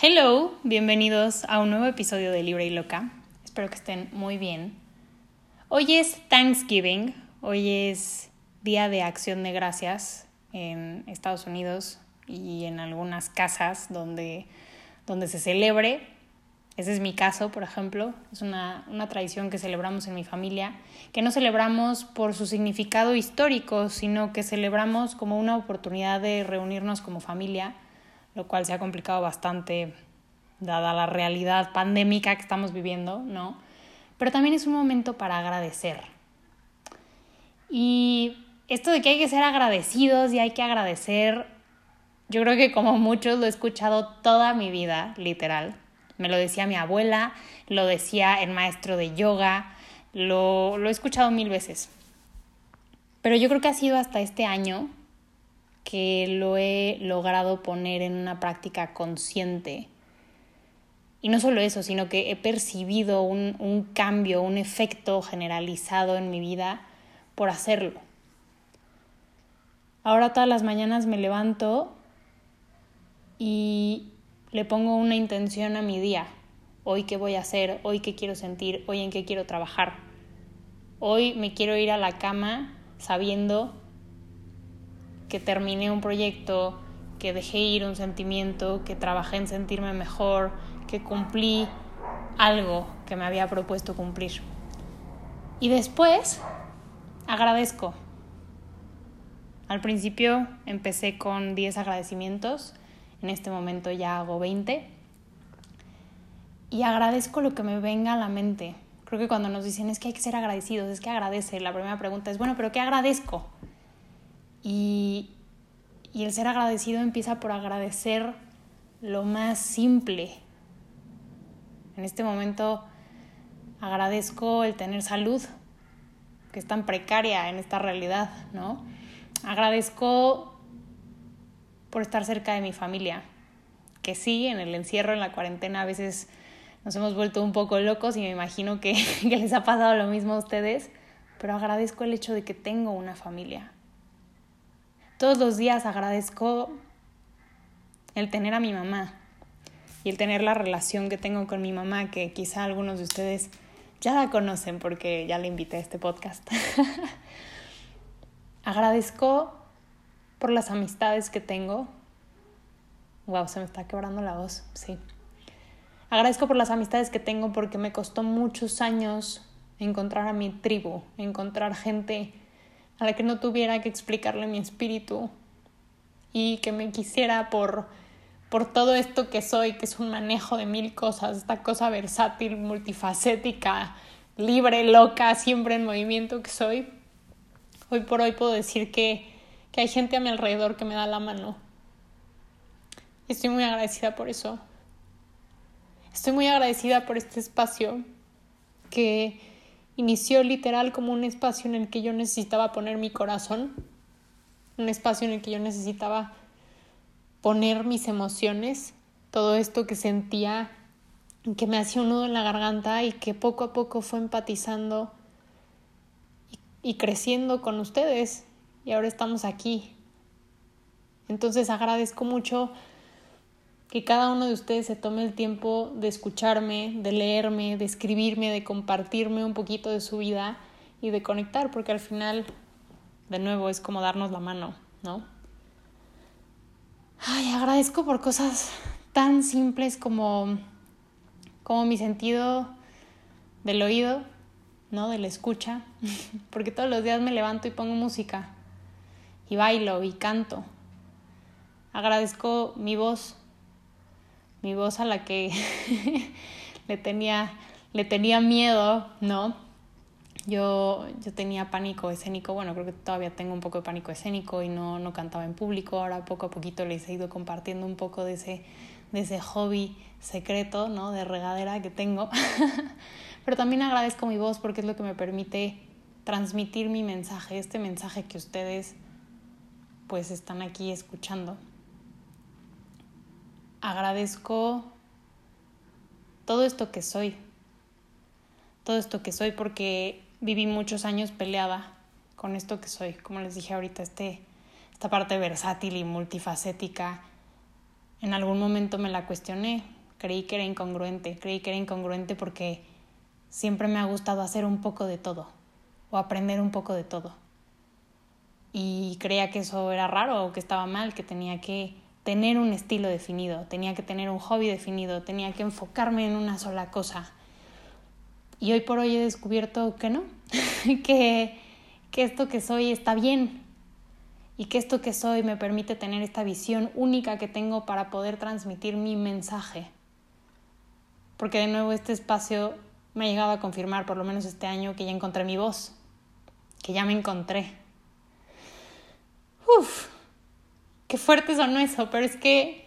Hello, bienvenidos a un nuevo episodio de Libre y Loca. Espero que estén muy bien. Hoy es Thanksgiving, hoy es Día de Acción de Gracias en Estados Unidos y en algunas casas donde, donde se celebre ese es mi caso, por ejemplo. Es una, una, tradición que celebramos en mi familia, que no celebramos por su significado histórico, sino que celebramos como una oportunidad de reunirnos como familia, lo cual se ha complicado bastante dada la realidad pandémica que estamos viviendo, ¿no? Pero también es un momento para agradecer. Y esto de que hay que ser agradecidos y hay que agradecer, yo creo que como muchos lo he escuchado toda mi vida, literal me lo decía mi abuela, lo decía el maestro de yoga, lo, lo he escuchado mil veces. Pero yo creo que ha sido hasta este año que lo he logrado poner en una práctica consciente. Y no solo eso, sino que he percibido un, un, cambio, un efecto generalizado en mi vida por hacerlo. Ahora todas las mañanas me levanto y le pongo una intención a mi día. Hoy qué voy a hacer, hoy qué quiero sentir, hoy en qué quiero trabajar. Hoy me quiero ir a la cama sabiendo que terminé un proyecto, que dejé ir un sentimiento, que trabajé en sentirme mejor, que cumplí algo que me había propuesto cumplir. Y después agradezco. Al principio empecé con 10 agradecimientos en este momento ya hago 20. Y agradezco lo que me venga a la mente. Creo que cuando nos dicen es que hay que ser agradecidos, es que agradece, la primera pregunta es, bueno, pero ¿qué agradezco? Y, el ser agradecido empieza por agradecer lo más simple. En este momento agradezco el tener salud, que es tan precaria en esta realidad, ¿no? Agradezco por estar cerca de mi familia. Que sí, en el encierro, en la cuarentena, a veces nos hemos vuelto un poco locos y me imagino que les ha pasado lo mismo a ustedes, pero agradezco el hecho de que tengo una familia. Todos los días agradezco el tener a mi mamá y el tener la relación que tengo con mi mamá, que quizá algunos de ustedes ya la conocen porque ya la invité a este podcast. agradezco por las amistades que tengo. Wow, se me está quebrando la voz, sí. Agradezco por las amistades que tengo porque me costó muchos años encontrar a mi tribu, encontrar gente a la que no tuviera que explicarle mi espíritu y que me quisiera por, por todo esto que soy, que es un manejo de mil cosas, esta cosa versátil, multifacética, libre, loca, siempre en movimiento que soy. Hoy por hoy puedo decir que que hay gente a mi alrededor que me da la mano. Estoy muy agradecida por eso. Estoy muy agradecida por este espacio que inició literal como un espacio en el que yo necesitaba poner mi corazón, un espacio en el que yo necesitaba poner mis emociones, todo esto que sentía, que me hacía un nudo en la garganta y que poco a poco fue empatizando y, y creciendo con ustedes y ahora estamos aquí. Entonces agradezco mucho que cada uno de ustedes se tome el tiempo de escucharme, de leerme, de escribirme, de compartirme un poquito de su vida y de conectar, porque al final, de nuevo, es como darnos la mano, ¿no? Ay, agradezco por cosas tan simples como, como mi sentido del oído, ¿no? De la escucha, porque todos los días me levanto y pongo música y bailo y canto. Agradezco mi voz, mi voz a la que le, tenía, le tenía miedo, ¿no? Yo, yo tenía pánico escénico, bueno, creo que todavía tengo un poco de pánico escénico y no, no cantaba en público, ahora poco a poquito les he ido compartiendo un poco de ese, de ese hobby secreto, ¿no? De regadera que tengo. Pero también agradezco mi voz porque es lo que me permite transmitir mi mensaje, este mensaje que ustedes pues están aquí escuchando. Agradezco todo esto que soy, todo esto que soy porque viví muchos años peleada con esto que soy, como les dije ahorita, este, esta parte versátil y multifacética en algún momento me la cuestioné, creí que era incongruente, creí que era incongruente porque siempre me ha gustado hacer un poco de todo o aprender un poco de todo. Y creía que eso era raro o que estaba mal, que tenía que tener un estilo definido, tenía que tener un hobby definido, tenía que enfocarme en una sola cosa. Y hoy por hoy he descubierto que no, que, que esto que soy está bien y que esto que soy me permite tener esta visión única que tengo para poder transmitir mi mensaje. Porque de nuevo este espacio me ha llegado a confirmar, por lo menos este año, que ya encontré mi voz, que ya me encontré. Qué fuerte sonó eso, pero es que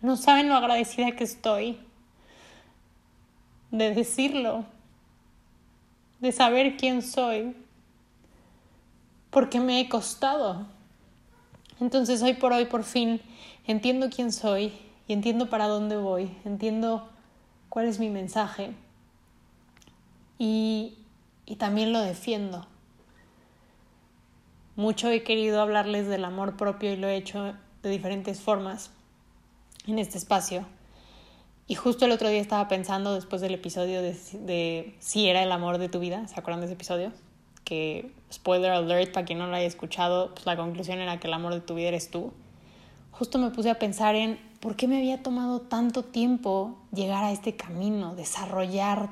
no saben lo agradecida que estoy de decirlo, de saber quién soy, porque me he costado. Entonces hoy por hoy por fin entiendo quién soy y entiendo para dónde voy, entiendo cuál es mi mensaje y, y también lo defiendo. Mucho he querido hablarles del amor propio y lo he hecho de diferentes formas en este espacio. Y justo el otro día estaba pensando, después del episodio de, si era el amor de tu vida, ¿se acuerdan de ese episodio? Que, spoiler alert, para quien no lo haya escuchado, pues la conclusión era que el amor de tu vida eres tú. Justo me puse a pensar en por qué me había tomado tanto tiempo llegar a este camino, desarrollar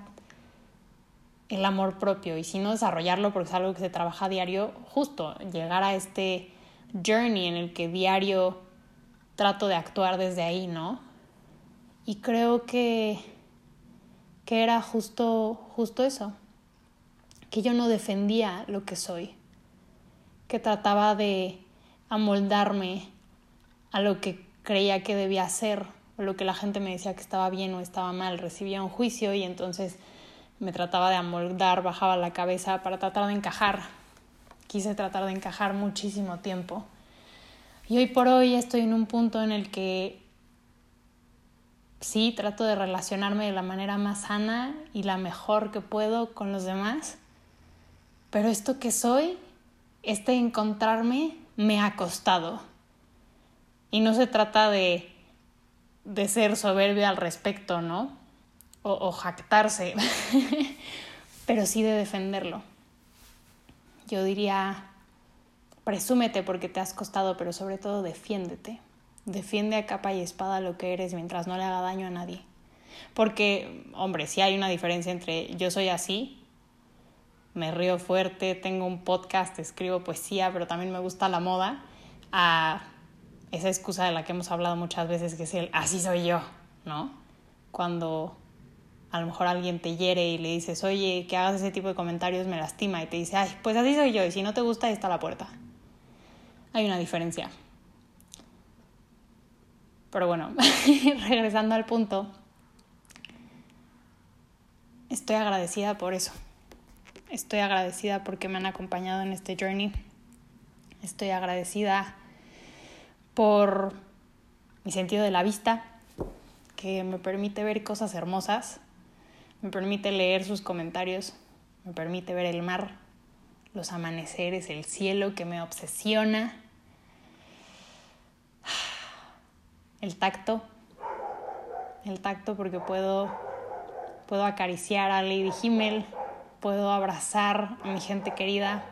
el amor propio y si no desarrollarlo porque es algo que se trabaja a diario, justo llegar a este journey en el que diario trato de actuar desde ahí, ¿no? Y creo que, que era justo, justo eso, que yo no defendía lo que soy, que trataba de amoldarme a lo que creía que debía ser, o lo que la gente me decía que estaba bien o estaba mal, recibía un juicio y entonces me trataba de amoldar, bajaba la cabeza para tratar de encajar. Quise tratar de encajar muchísimo tiempo. Y hoy por hoy estoy en un punto en el que sí, trato de relacionarme de la manera más sana y la mejor que puedo con los demás. Pero esto que soy, este encontrarme, me ha costado. Y no se trata de, de ser soberbia al respecto, ¿no? O, jactarse, pero sí de defenderlo. Yo diría, presúmete porque te has costado, pero sobre todo defiéndete. Defiende a capa y espada lo que eres mientras no le haga daño a nadie. Porque, hombre, sí hay una diferencia entre yo soy así, me río fuerte, tengo un podcast, escribo poesía, pero también me gusta la moda, a esa excusa de la que hemos hablado muchas veces, que es el así soy yo, ¿no? Cuando a lo mejor alguien te hiere y le dices, oye, que hagas ese tipo de comentarios me lastima y te dice, ay, pues así soy yo y si no te gusta, ahí está la puerta. Hay una diferencia. Pero bueno, regresando al punto, estoy agradecida por eso. Estoy agradecida porque me han acompañado en este journey. Estoy agradecida por mi sentido de la vista, que me permite ver cosas hermosas me permite leer sus comentarios, me permite ver el mar, los amaneceres, el cielo que me obsesiona, el tacto, el tacto porque puedo, puedo acariciar a Lady Himmel, puedo abrazar a mi gente querida,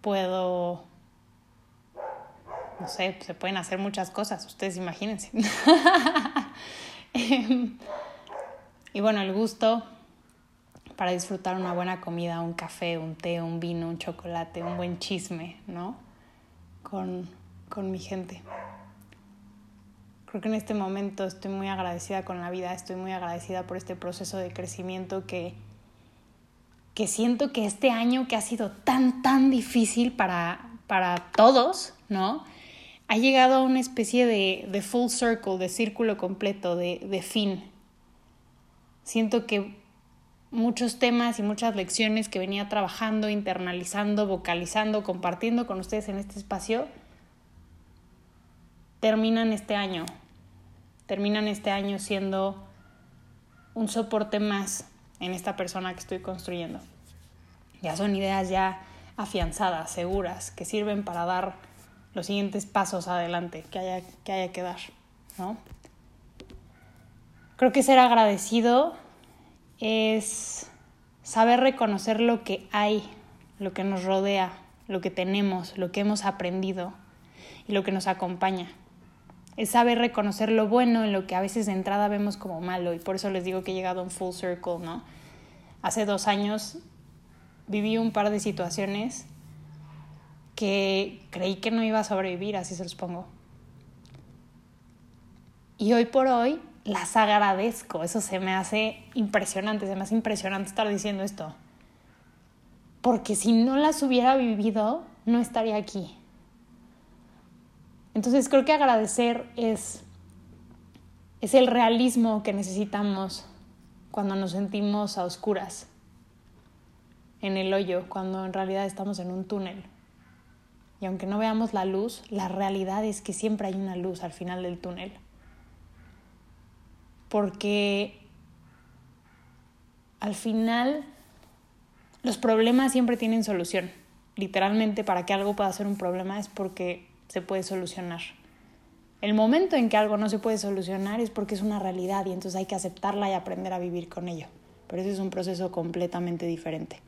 puedo, no sé, se pueden hacer muchas cosas, ustedes imagínense. Y bueno, el gusto para disfrutar una buena comida, un café, un té, un vino, un chocolate, un buen chisme, ¿no? Con, con mi gente. Creo que en este momento estoy muy agradecida con la vida, estoy muy agradecida por este proceso de crecimiento que, que siento que este año que ha sido tan, tan difícil para, para todos, ¿no? Ha llegado a una especie de, de full circle, de círculo completo, de, de fin, Siento que muchos temas y muchas lecciones que venía trabajando, internalizando, vocalizando, compartiendo con ustedes en este espacio, terminan este año. Terminan este año siendo un soporte más en esta persona que estoy construyendo. Ya son ideas ya afianzadas, seguras, que sirven para dar los siguientes pasos adelante que haya que, haya que dar, ¿no? Creo que ser agradecido es saber reconocer lo que hay, lo que nos rodea, lo que tenemos, lo que hemos aprendido y lo que nos acompaña. Es saber reconocer lo bueno en lo que a veces de entrada vemos como malo y por eso les digo que he llegado a un full circle, ¿no? Hace dos años viví un par de situaciones que creí que no iba a sobrevivir, así se los pongo. Y hoy por hoy las agradezco, eso se me hace impresionante, se me hace impresionante estar diciendo esto. Porque si no las hubiera vivido, no estaría aquí. Entonces creo que agradecer es, es el realismo que necesitamos cuando nos sentimos a oscuras, en el hoyo, cuando en realidad estamos en un túnel. Y aunque no veamos la luz, la realidad es que siempre hay una luz al final del túnel. Porque al final los problemas siempre tienen solución. Literalmente para que algo pueda ser un problema es porque se puede solucionar. El momento en que algo no se puede solucionar es porque es una realidad y entonces hay que aceptarla y aprender a vivir con ello. Pero ese es un proceso completamente diferente.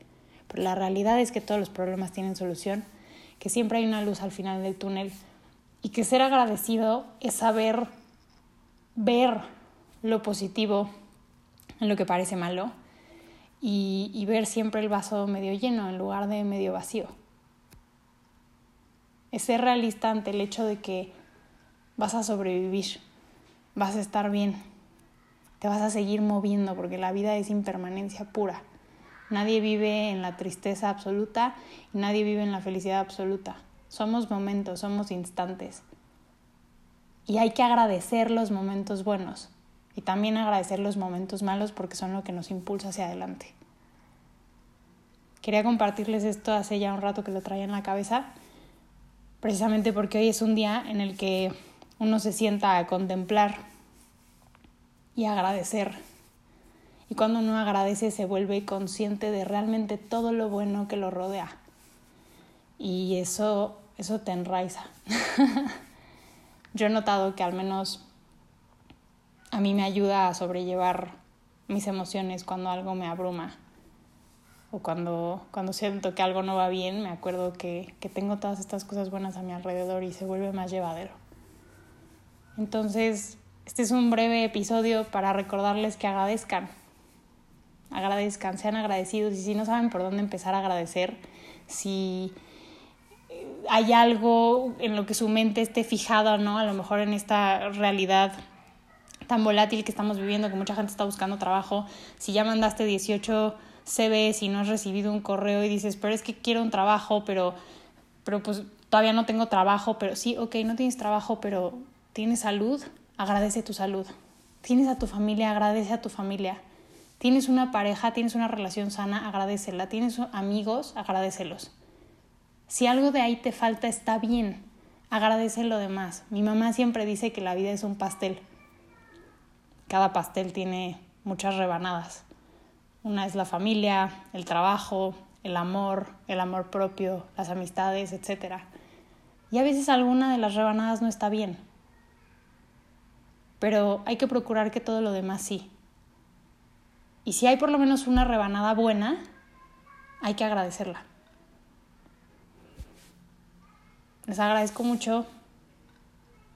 Pero la realidad es que todos los problemas tienen solución, que siempre hay una luz al final del túnel y que ser agradecido es saber ver lo positivo en lo que parece malo y, ver siempre el vaso medio lleno en lugar de medio vacío. Es ser realista ante el hecho de que vas a sobrevivir, vas a estar bien, te vas a seguir moviendo porque la vida es impermanencia pura. Nadie vive en la tristeza absoluta y nadie vive en la felicidad absoluta. Somos momentos, somos instantes. Y hay que agradecer los momentos buenos y también agradecer los momentos malos porque son lo que nos impulsa hacia adelante. Quería compartirles esto hace ya un rato que lo traía en la cabeza, precisamente porque hoy es un día en el que uno se sienta a contemplar y agradecer. Y cuando uno agradece se vuelve consciente de realmente todo lo bueno que lo rodea. Y eso, eso te enraiza. Yo he notado que al menos a mí me ayuda a sobrellevar mis emociones cuando algo me abruma o cuando, cuando siento que algo no va bien, me acuerdo que, que tengo todas estas cosas buenas a mi alrededor y se vuelve más llevadero. Entonces, este es un breve episodio para recordarles que agradezcan. Agradezcan, sean agradecidos y si no saben por dónde empezar a agradecer, si hay algo en lo que su mente esté fijada, ¿no? A lo mejor en esta realidad tan volátil que estamos viviendo, que mucha gente está buscando trabajo, si ya mandaste 18 CVs y no has recibido un correo y dices, pero es que quiero un trabajo, pero, pero pues todavía no tengo trabajo, pero sí, ok, no tienes trabajo, pero tienes salud, agradece tu salud. Tienes a tu familia, agradece a tu familia. Tienes una pareja, tienes una relación sana, agradecela. Tienes amigos, agradecelos. Si algo de ahí te falta, está bien. Agradece lo demás. Mi mamá siempre dice que la vida es un pastel. Cada pastel tiene muchas rebanadas. Una es la familia, el trabajo, el amor, el amor propio, las amistades, etc. Y a veces alguna de las rebanadas no está bien pero hay que procurar que todo lo demás sí. Y si hay por lo menos una rebanada buena, hay que agradecerla. Les agradezco mucho,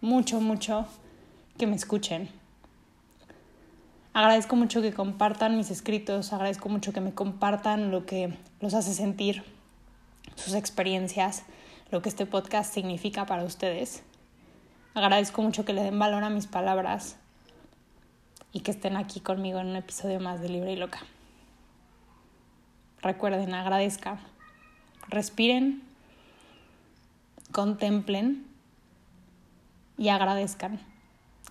mucho, mucho que me escuchen. Agradezco mucho que compartan mis escritos, agradezco mucho que me compartan lo que los hace sentir, sus experiencias, lo que este podcast significa para ustedes. Agradezco mucho que le den valor a mis palabras y que estén aquí conmigo en un episodio más de Libre y Loca. Recuerden, agradezcan, respiren, contemplen y agradezcan,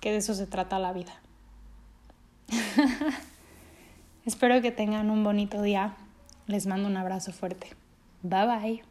que de eso se trata la vida. Espero que tengan un bonito día. Les mando un abrazo fuerte. Bye bye.